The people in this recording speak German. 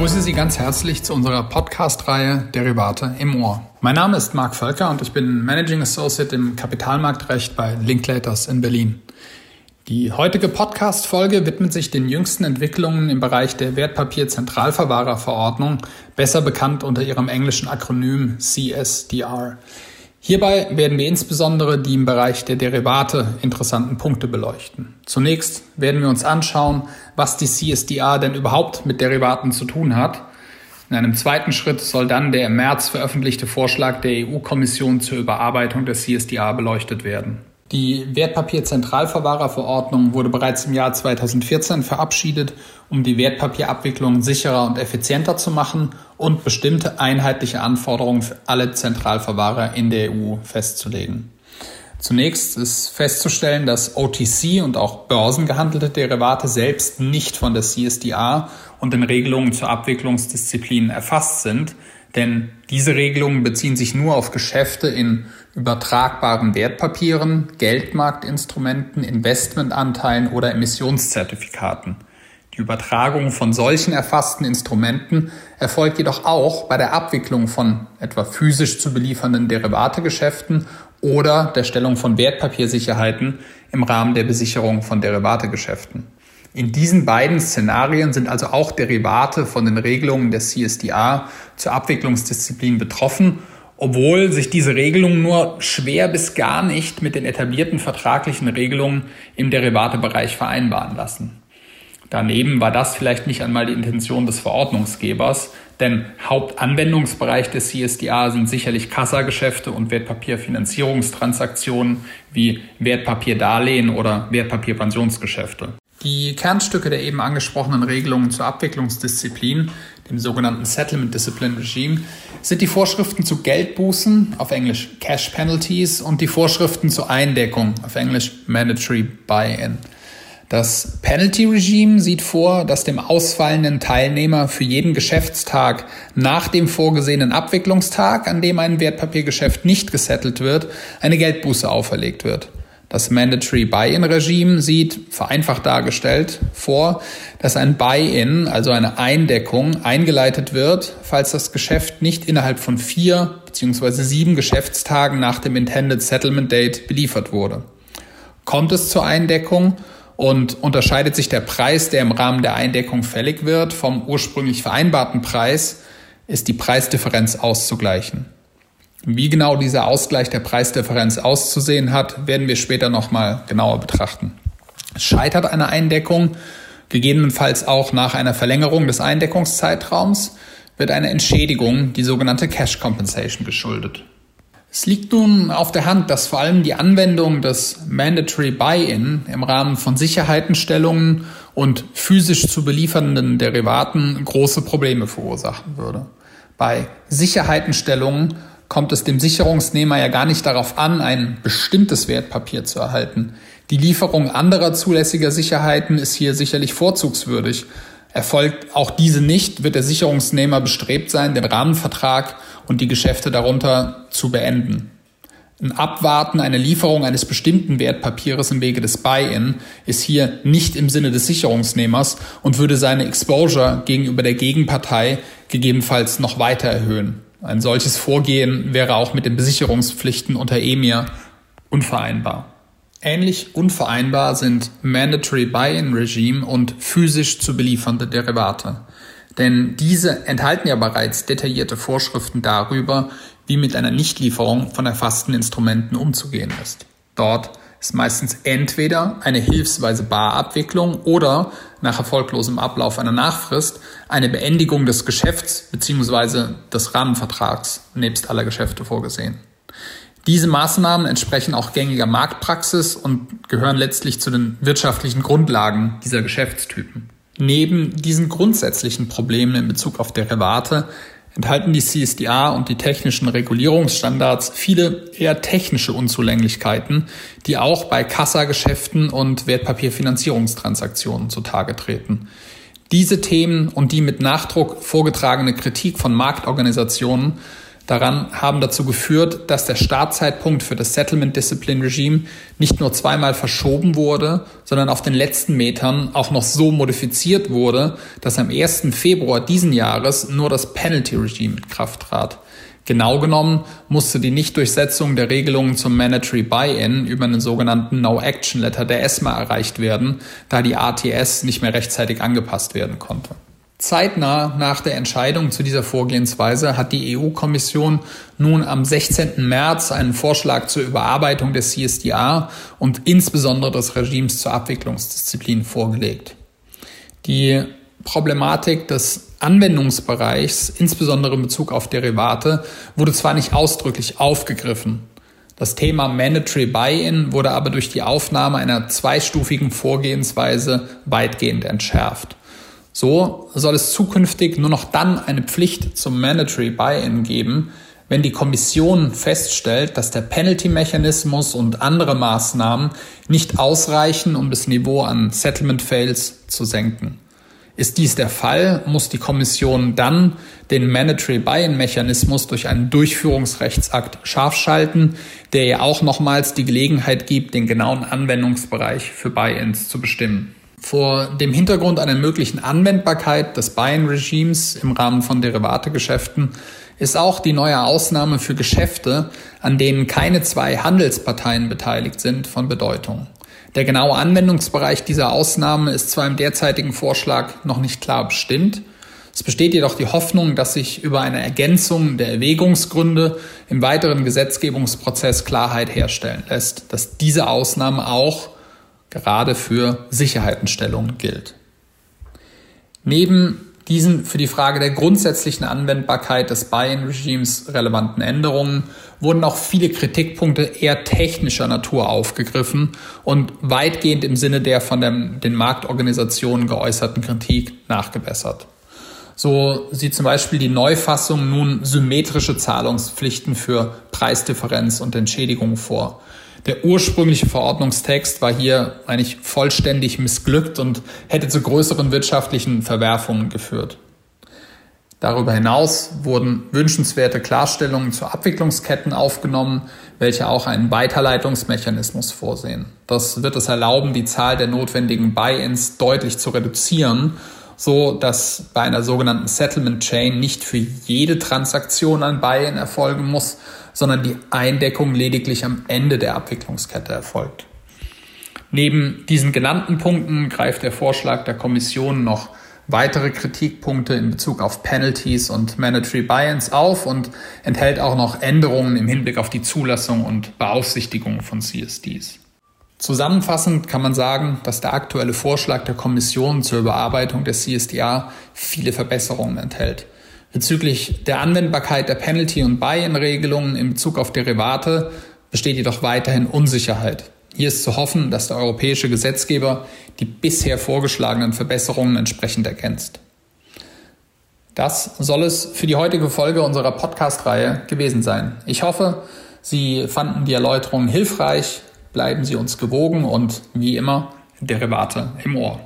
begrüße Sie ganz herzlich zu unserer Podcast-Reihe Derivate im Ohr. Mein Name ist Marc Völker und ich bin Managing Associate im Kapitalmarktrecht bei Linklaters in Berlin. Die heutige Podcast-Folge widmet sich den jüngsten Entwicklungen im Bereich der Wertpapierzentralverwahrerverordnung, besser bekannt unter ihrem englischen Akronym CSDR. Hierbei werden wir insbesondere die im Bereich der Derivate interessanten Punkte beleuchten. Zunächst werden wir uns anschauen, was die CSDR denn überhaupt mit Derivaten zu tun hat. In einem zweiten Schritt soll dann der im März veröffentlichte Vorschlag der EU-Kommission zur Überarbeitung der CSDR beleuchtet werden. Die Wertpapierzentralverwahrerverordnung wurde bereits im Jahr 2014 verabschiedet, um die Wertpapierabwicklung sicherer und effizienter zu machen und bestimmte einheitliche Anforderungen für alle Zentralverwahrer in der EU festzulegen. Zunächst ist festzustellen, dass OTC und auch börsengehandelte Derivate selbst nicht von der CSDA und den Regelungen zur Abwicklungsdisziplin erfasst sind, denn diese Regelungen beziehen sich nur auf Geschäfte in übertragbaren Wertpapieren, Geldmarktinstrumenten, Investmentanteilen oder Emissionszertifikaten. Die Übertragung von solchen erfassten Instrumenten erfolgt jedoch auch bei der Abwicklung von etwa physisch zu beliefernden Derivategeschäften oder der Stellung von Wertpapiersicherheiten im Rahmen der Besicherung von Derivategeschäften. In diesen beiden Szenarien sind also auch Derivate von den Regelungen der CSDA zur Abwicklungsdisziplin betroffen, obwohl sich diese Regelungen nur schwer bis gar nicht mit den etablierten vertraglichen Regelungen im Derivatebereich vereinbaren lassen. Daneben war das vielleicht nicht einmal die Intention des Verordnungsgebers, denn Hauptanwendungsbereich des CSDA sind sicherlich Kassageschäfte und Wertpapierfinanzierungstransaktionen wie Wertpapierdarlehen oder Wertpapierpensionsgeschäfte. Die Kernstücke der eben angesprochenen Regelungen zur Abwicklungsdisziplin, dem sogenannten Settlement Discipline Regime, sind die Vorschriften zu Geldbußen, auf Englisch Cash Penalties, und die Vorschriften zur Eindeckung, auf Englisch Mandatory Buy-in. Das Penalty Regime sieht vor, dass dem ausfallenden Teilnehmer für jeden Geschäftstag nach dem vorgesehenen Abwicklungstag, an dem ein Wertpapiergeschäft nicht gesettelt wird, eine Geldbuße auferlegt wird. Das Mandatory Buy-in-Regime sieht, vereinfacht dargestellt, vor, dass ein Buy-in, also eine Eindeckung, eingeleitet wird, falls das Geschäft nicht innerhalb von vier bzw. sieben Geschäftstagen nach dem Intended Settlement Date beliefert wurde. Kommt es zur Eindeckung und unterscheidet sich der Preis, der im Rahmen der Eindeckung fällig wird, vom ursprünglich vereinbarten Preis, ist die Preisdifferenz auszugleichen. Wie genau dieser Ausgleich der Preisdifferenz auszusehen hat, werden wir später nochmal genauer betrachten. Scheitert eine Eindeckung, gegebenenfalls auch nach einer Verlängerung des Eindeckungszeitraums, wird eine Entschädigung, die sogenannte Cash Compensation, geschuldet. Es liegt nun auf der Hand, dass vor allem die Anwendung des Mandatory Buy-in im Rahmen von Sicherheitenstellungen und physisch zu beliefernden Derivaten große Probleme verursachen würde. Bei Sicherheitenstellungen kommt es dem Sicherungsnehmer ja gar nicht darauf an, ein bestimmtes Wertpapier zu erhalten. Die Lieferung anderer zulässiger Sicherheiten ist hier sicherlich vorzugswürdig. Erfolgt auch diese nicht, wird der Sicherungsnehmer bestrebt sein, den Rahmenvertrag und die Geschäfte darunter zu beenden. Ein Abwarten einer Lieferung eines bestimmten Wertpapieres im Wege des Buy-in ist hier nicht im Sinne des Sicherungsnehmers und würde seine Exposure gegenüber der Gegenpartei gegebenenfalls noch weiter erhöhen. Ein solches Vorgehen wäre auch mit den Besicherungspflichten unter EMIR unvereinbar. Ähnlich unvereinbar sind Mandatory Buy-in Regime und physisch zu beliefernde Derivate. Denn diese enthalten ja bereits detaillierte Vorschriften darüber, wie mit einer Nichtlieferung von erfassten Instrumenten umzugehen ist. Dort ist meistens entweder eine hilfsweise Barabwicklung oder nach erfolglosem Ablauf einer Nachfrist eine Beendigung des Geschäfts bzw. des Rahmenvertrags nebst aller Geschäfte vorgesehen. Diese Maßnahmen entsprechen auch gängiger Marktpraxis und gehören letztlich zu den wirtschaftlichen Grundlagen dieser Geschäftstypen. Neben diesen grundsätzlichen Problemen in Bezug auf Derivate enthalten die CSDA und die technischen Regulierungsstandards viele eher technische Unzulänglichkeiten, die auch bei Kassageschäften und Wertpapierfinanzierungstransaktionen zutage treten. Diese Themen und die mit Nachdruck vorgetragene Kritik von Marktorganisationen daran haben dazu geführt, dass der Startzeitpunkt für das Settlement Discipline Regime nicht nur zweimal verschoben wurde, sondern auf den letzten Metern auch noch so modifiziert wurde, dass am 1. Februar diesen Jahres nur das Penalty Regime in Kraft trat. Genau genommen musste die Nichtdurchsetzung der Regelungen zum Mandatory Buy-in über einen sogenannten No-Action-Letter der ESMA erreicht werden, da die ATS nicht mehr rechtzeitig angepasst werden konnte. Zeitnah nach der Entscheidung zu dieser Vorgehensweise hat die EU-Kommission nun am 16. März einen Vorschlag zur Überarbeitung des CSDR und insbesondere des Regimes zur Abwicklungsdisziplin vorgelegt. Die Problematik des Anwendungsbereichs, insbesondere in Bezug auf Derivate, wurde zwar nicht ausdrücklich aufgegriffen. Das Thema Mandatory Buy-in wurde aber durch die Aufnahme einer zweistufigen Vorgehensweise weitgehend entschärft. So soll es zukünftig nur noch dann eine Pflicht zum Mandatory Buy-in geben, wenn die Kommission feststellt, dass der Penalty-Mechanismus und andere Maßnahmen nicht ausreichen, um das Niveau an Settlement Fails zu senken. Ist dies der Fall, muss die Kommission dann den Mandatory Buy-in-Mechanismus durch einen Durchführungsrechtsakt scharf schalten, der ihr auch nochmals die Gelegenheit gibt, den genauen Anwendungsbereich für Buy-ins zu bestimmen. Vor dem Hintergrund einer möglichen Anwendbarkeit des Buy-in-Regimes im Rahmen von Derivategeschäften ist auch die neue Ausnahme für Geschäfte, an denen keine zwei Handelsparteien beteiligt sind, von Bedeutung. Der genaue Anwendungsbereich dieser Ausnahme ist zwar im derzeitigen Vorschlag noch nicht klar bestimmt, es besteht jedoch die Hoffnung, dass sich über eine Ergänzung der Erwägungsgründe im weiteren Gesetzgebungsprozess Klarheit herstellen lässt, dass diese Ausnahme auch gerade für Sicherheitenstellungen gilt. Neben diesen für die Frage der grundsätzlichen Anwendbarkeit des Buy-in-Regimes relevanten Änderungen wurden auch viele Kritikpunkte eher technischer Natur aufgegriffen und weitgehend im Sinne der von dem, den Marktorganisationen geäußerten Kritik nachgebessert. So sieht zum Beispiel die Neufassung nun symmetrische Zahlungspflichten für Preisdifferenz und Entschädigung vor. Der ursprüngliche Verordnungstext war hier eigentlich vollständig missglückt und hätte zu größeren wirtschaftlichen Verwerfungen geführt. Darüber hinaus wurden wünschenswerte Klarstellungen zu Abwicklungsketten aufgenommen, welche auch einen Weiterleitungsmechanismus vorsehen. Das wird es erlauben, die Zahl der notwendigen Buy-ins deutlich zu reduzieren, so dass bei einer sogenannten Settlement Chain nicht für jede Transaktion ein Buy-in erfolgen muss, sondern die Eindeckung lediglich am Ende der Abwicklungskette erfolgt. Neben diesen genannten Punkten greift der Vorschlag der Kommission noch weitere Kritikpunkte in Bezug auf Penalties und Mandatory Buy-ins auf und enthält auch noch Änderungen im Hinblick auf die Zulassung und Beaufsichtigung von CSDs. Zusammenfassend kann man sagen, dass der aktuelle Vorschlag der Kommission zur Überarbeitung der CSDA viele Verbesserungen enthält. Bezüglich der Anwendbarkeit der Penalty- und Buy-in-Regelungen in Bezug auf Derivate besteht jedoch weiterhin Unsicherheit. Hier ist zu hoffen, dass der europäische Gesetzgeber die bisher vorgeschlagenen Verbesserungen entsprechend ergänzt. Das soll es für die heutige Folge unserer Podcast-Reihe gewesen sein. Ich hoffe, Sie fanden die Erläuterungen hilfreich, bleiben Sie uns gewogen und wie immer Derivate im Ohr.